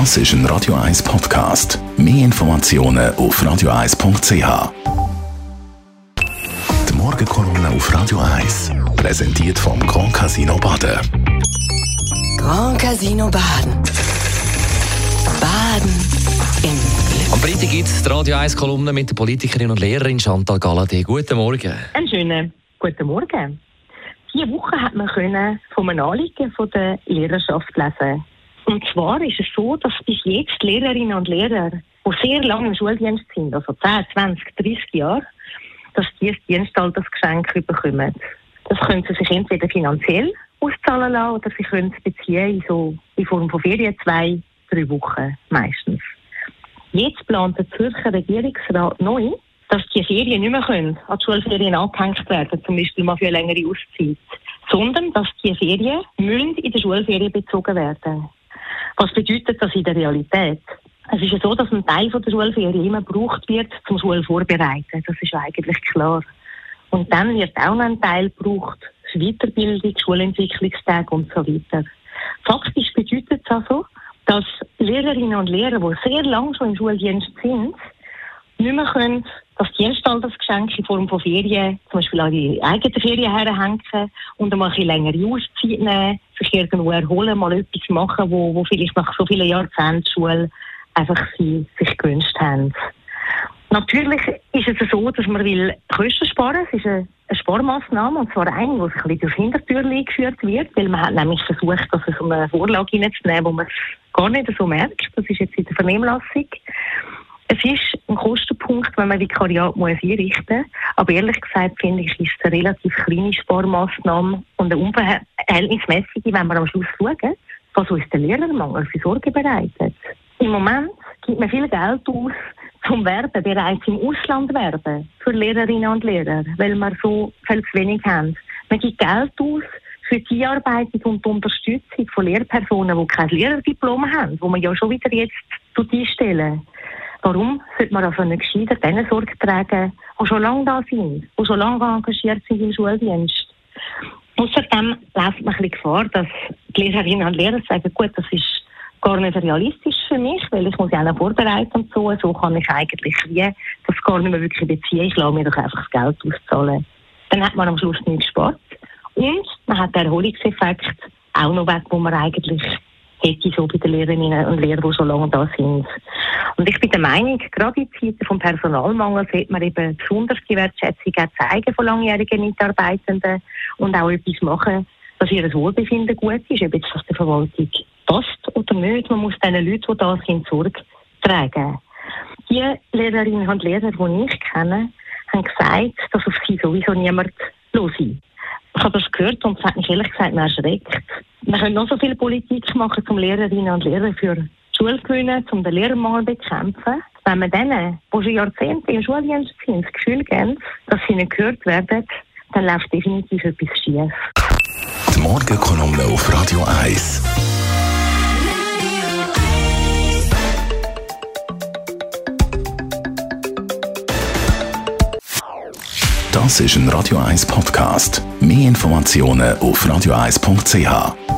Das ist ein Radio 1 Podcast. Mehr Informationen auf radio1.ch. Die Morgenkolumne auf Radio 1 präsentiert vom Grand Casino Baden. Grand Casino Baden. Baden im Glück. Am Freitag gibt es die Radio 1 Kolumne mit der Politikerin und Lehrerin Chantal Galladay. Guten Morgen. Einen schönen guten Morgen. Diese Woche hat man können von einem Anliegen von der Lehrerschaft lesen. Und zwar ist es so, dass bis jetzt Lehrerinnen und Lehrer, die sehr lange im Schuldienst sind, also 10, 20, 30 Jahre, dass die ein Dienstaltersgeschenk bekommen. Das können sie sich entweder finanziell auszahlen lassen oder sie können es beziehen in, so, in Form von Ferien, zwei, drei Wochen meistens. Jetzt plant der Zürcher Regierungsrat neu, dass die Ferien nicht mehr können, an die Schulferien angehängt werden, zum Beispiel mal für eine längere Auszeit, sondern dass die Ferien müssen in der Schulferien bezogen werden. Was bedeutet das in der Realität? Es ist ja so, dass ein Teil von der Schulferien immer gebraucht wird zum Schulvorbereiten. Das ist eigentlich klar. Und dann wird auch noch ein Teil gebraucht für Weiterbildung, Schulentwicklungstage und so weiter. Faktisch bedeutet es also, dass Lehrerinnen und Lehrer, die sehr lange schon im Schuldienst sind, nicht mehr können das Dienstaltersgeschenk in Form von Ferien, zum Beispiel an die eigenen Ferien herhängen und einmal ein bisschen längere Auszeit nehmen, sich irgendwo erholen, mal etwas machen, wo, wo vielleicht nach so vielen Jahrzehnten Schule einfach sie sich gewünscht haben. Natürlich ist es so, dass man will Kosten sparen. Es ist eine, eine Sparmaßnahme, und zwar eine, die sich ein durch Hintertür eingeführt wird, weil man hat nämlich versucht, das so eine Vorlage hineinzunehmen, wo man es gar nicht so merkt. Das ist jetzt in der Vernehmlassung. Es ist ein Kostenpunkt, wenn man Vikariat muss einrichten muss. Aber ehrlich gesagt finde ich, ist es eine relativ kleine Sparmaßnahme und eine unverhältnismäßige, wenn wir am Schluss schauen, was uns der Lehrermangel für Sorge bereitet. Im Moment gibt man viel Geld aus zum Werben, bereits im Ausland werben, für Lehrerinnen und Lehrer, weil wir so viel zu wenig haben. Man gibt Geld aus für die Einarbeitung und die Unterstützung von Lehrpersonen, die kein Lehrerdiplom haben, wo man ja schon wieder jetzt einstellen. Warum sollte man also nicht gescheiter denen Sorge tragen, die schon lange da sind, die schon lange engagiert sind im Schuldienst? Außerdem läuft man ein bisschen Gefahr, dass die Lehrerinnen und Lehrer sagen, gut, das ist gar nicht realistisch für mich, weil ich muss ja auch vorbereiten und so. So kann ich eigentlich wie das gar nicht mehr wirklich beziehen. Ich lasse mir doch einfach das Geld auszahlen. Dann hat man am Schluss nichts gespart. Und man hat den Erholungseffekt auch noch weg, wo man eigentlich hätte, so bei den Lehrerinnen und Lehrern, die schon lange da sind. Und ich bin der Meinung, gerade in Zeiten vom Personalmangel sollte man eben besonders die Wertschätzung zeigen von langjährigen Mitarbeitenden und auch etwas machen, dass ihr Wohlbefinden gut ist, ob jetzt das der Verwaltung passt oder nicht. Man muss den Leuten, die da sind, Sorge tragen. Die Lehrerinnen und Lehrer, die ich kenne, haben gesagt, dass auf sie sowieso niemand los ist. Ich habe das gehört und es hat mich ehrlich gesagt erschreckt. Wir können noch so viel Politik machen, um Lehrerinnen und Lehrer für die Schule zu gewinnen, um den Lehrermangel zu bekämpfen. Wenn wir denen, die schon Jahrzehnte im Schuldienst sind, das Gefühl geben, dass sie nicht gehört werden, dann läuft definitiv etwas schief. Die Morgenkolumne auf Radio 1. Das ist ein Radio 1 Podcast. Mehr Informationen auf radio1.ch.